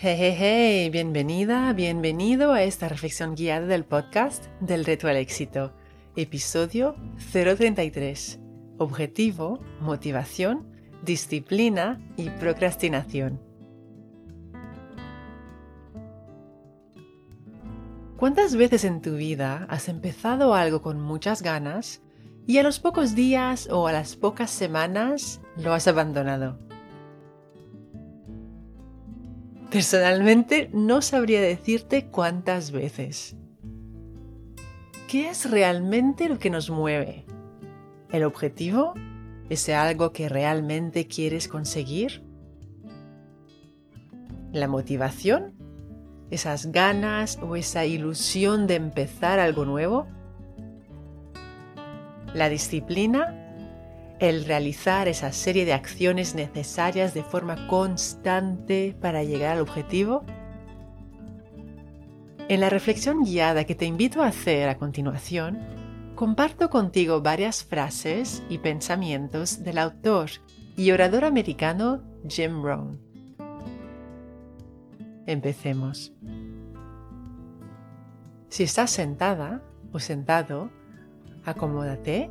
Hey, hey, hey, bienvenida, bienvenido a esta reflexión guiada del podcast del reto al éxito, episodio 033, objetivo, motivación, disciplina y procrastinación. ¿Cuántas veces en tu vida has empezado algo con muchas ganas y a los pocos días o a las pocas semanas lo has abandonado? Personalmente no sabría decirte cuántas veces. ¿Qué es realmente lo que nos mueve? ¿El objetivo? ¿Ese algo que realmente quieres conseguir? ¿La motivación? ¿Esas ganas o esa ilusión de empezar algo nuevo? ¿La disciplina? El realizar esa serie de acciones necesarias de forma constante para llegar al objetivo? En la reflexión guiada que te invito a hacer a continuación, comparto contigo varias frases y pensamientos del autor y orador americano Jim Rohn. Empecemos. Si estás sentada o sentado, acomódate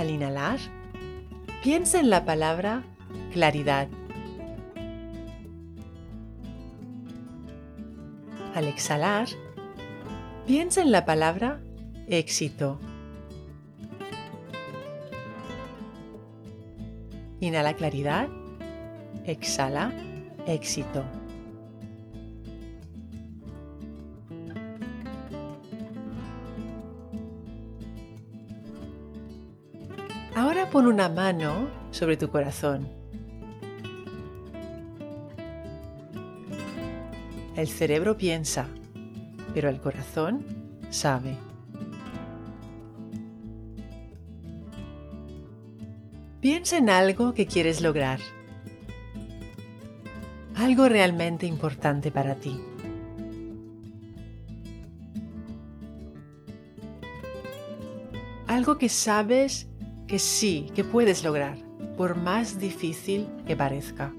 Al inhalar, piensa en la palabra claridad. Al exhalar, piensa en la palabra éxito. Inhala claridad, exhala éxito. Pon una mano sobre tu corazón. El cerebro piensa, pero el corazón sabe. Piensa en algo que quieres lograr. Algo realmente importante para ti. Algo que sabes que sí, que puedes lograr, por más difícil que parezca.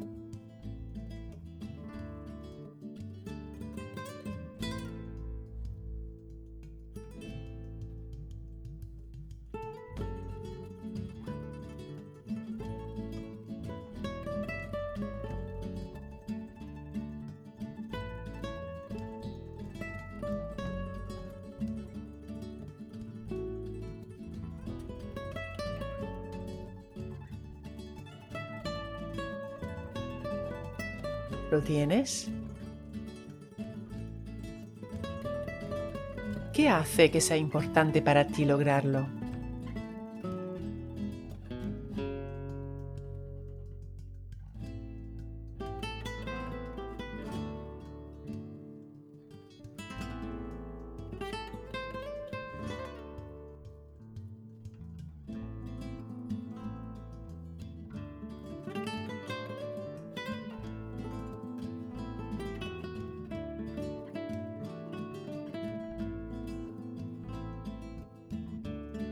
¿Lo tienes? ¿Qué hace que sea importante para ti lograrlo?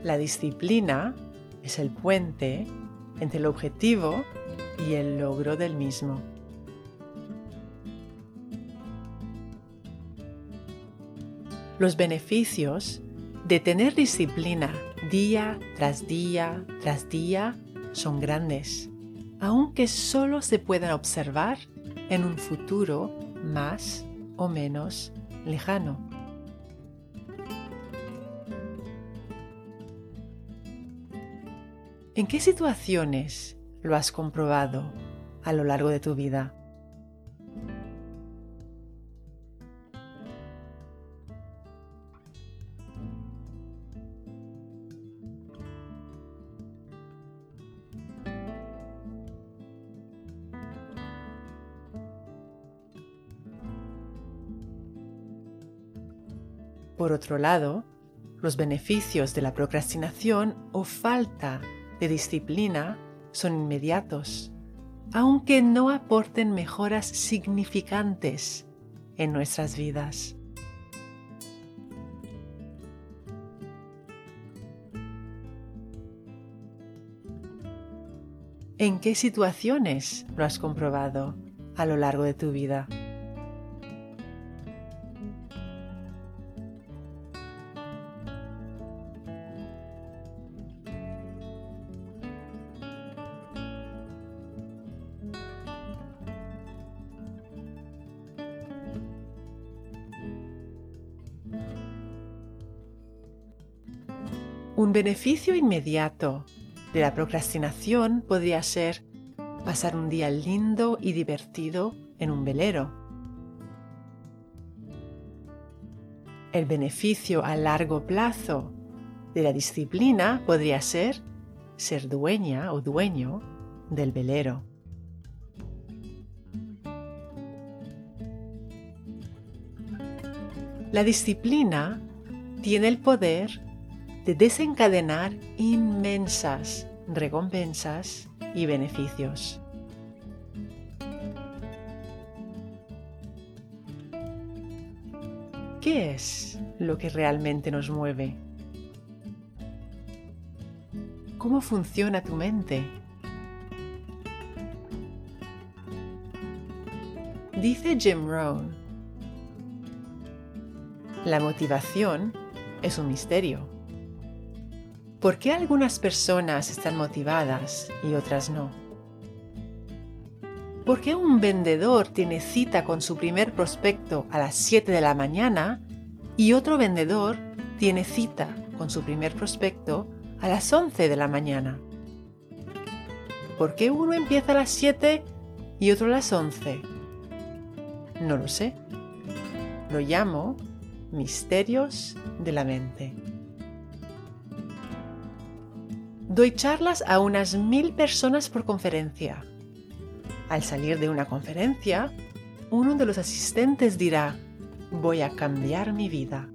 La disciplina es el puente entre el objetivo y el logro del mismo. Los beneficios de tener disciplina día tras día tras día son grandes, aunque solo se puedan observar en un futuro más o menos lejano. ¿En qué situaciones lo has comprobado a lo largo de tu vida? Por otro lado, los beneficios de la procrastinación o falta de disciplina son inmediatos, aunque no aporten mejoras significantes en nuestras vidas. ¿En qué situaciones lo has comprobado a lo largo de tu vida? Un beneficio inmediato de la procrastinación podría ser pasar un día lindo y divertido en un velero. El beneficio a largo plazo de la disciplina podría ser ser dueña o dueño del velero. La disciplina tiene el poder de desencadenar inmensas recompensas y beneficios. ¿Qué es lo que realmente nos mueve? ¿Cómo funciona tu mente? Dice Jim Rohn, la motivación es un misterio. ¿Por qué algunas personas están motivadas y otras no? ¿Por qué un vendedor tiene cita con su primer prospecto a las 7 de la mañana y otro vendedor tiene cita con su primer prospecto a las 11 de la mañana? ¿Por qué uno empieza a las 7 y otro a las 11? No lo sé. Lo llamo misterios de la mente. Doy charlas a unas mil personas por conferencia. Al salir de una conferencia, uno de los asistentes dirá, voy a cambiar mi vida.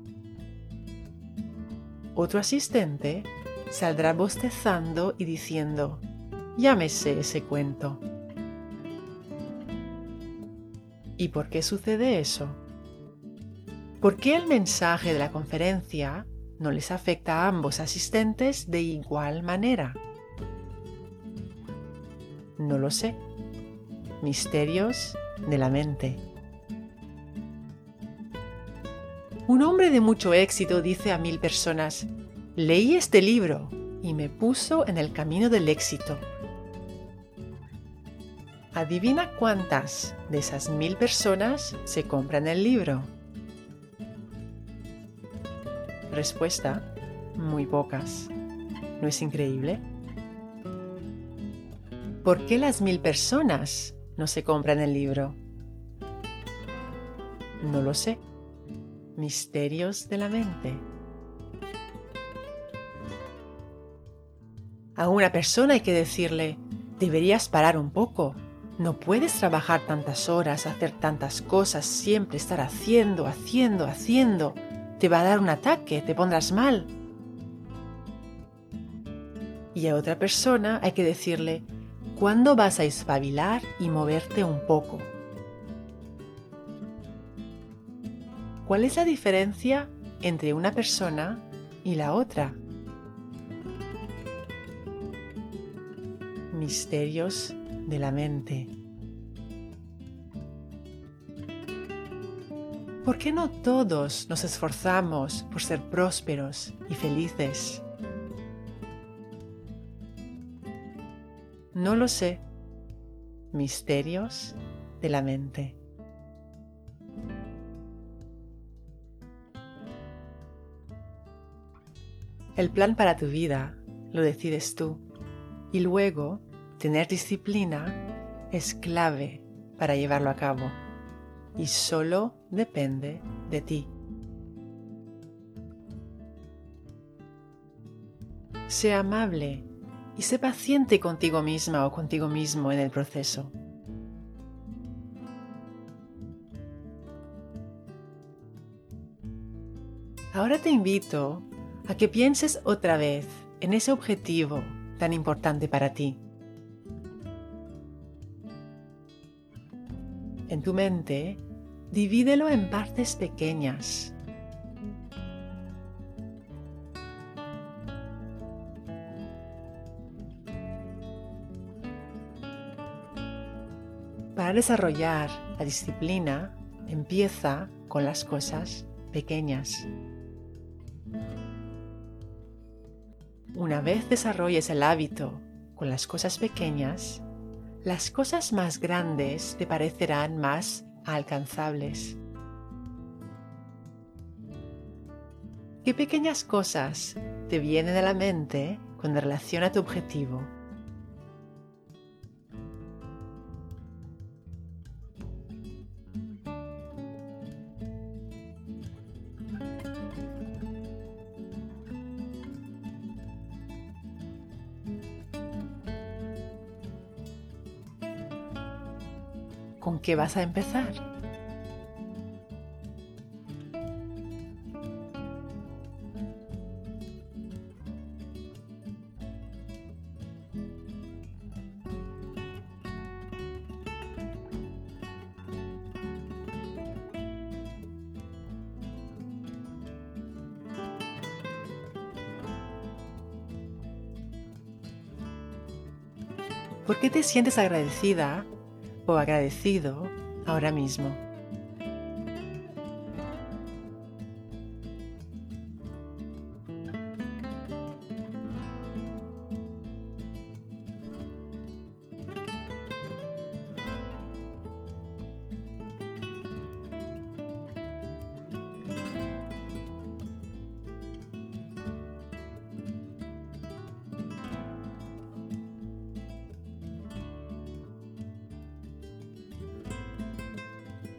Otro asistente saldrá bostezando y diciendo, llámese ese cuento. ¿Y por qué sucede eso? ¿Por qué el mensaje de la conferencia no les afecta a ambos asistentes de igual manera. No lo sé. Misterios de la mente. Un hombre de mucho éxito dice a mil personas, leí este libro y me puso en el camino del éxito. Adivina cuántas de esas mil personas se compran el libro. Respuesta, muy pocas. ¿No es increíble? ¿Por qué las mil personas no se compran el libro? No lo sé. Misterios de la mente. A una persona hay que decirle, deberías parar un poco. No puedes trabajar tantas horas, hacer tantas cosas, siempre estar haciendo, haciendo, haciendo te va a dar un ataque, te pondrás mal. Y a otra persona hay que decirle, ¿cuándo vas a espabilar y moverte un poco? ¿Cuál es la diferencia entre una persona y la otra? Misterios de la mente. ¿Por qué no todos nos esforzamos por ser prósperos y felices? No lo sé. Misterios de la mente. El plan para tu vida lo decides tú y luego tener disciplina es clave para llevarlo a cabo y solo depende de ti. Sé amable y sé paciente contigo misma o contigo mismo en el proceso. Ahora te invito a que pienses otra vez en ese objetivo tan importante para ti. En tu mente, divídelo en partes pequeñas. Para desarrollar la disciplina, empieza con las cosas pequeñas. Una vez desarrolles el hábito con las cosas pequeñas, las cosas más grandes te parecerán más alcanzables. ¿Qué pequeñas cosas te vienen a la mente con relación a tu objetivo? ¿Con qué vas a empezar? ¿Por qué te sientes agradecida o agradecido ahora mismo.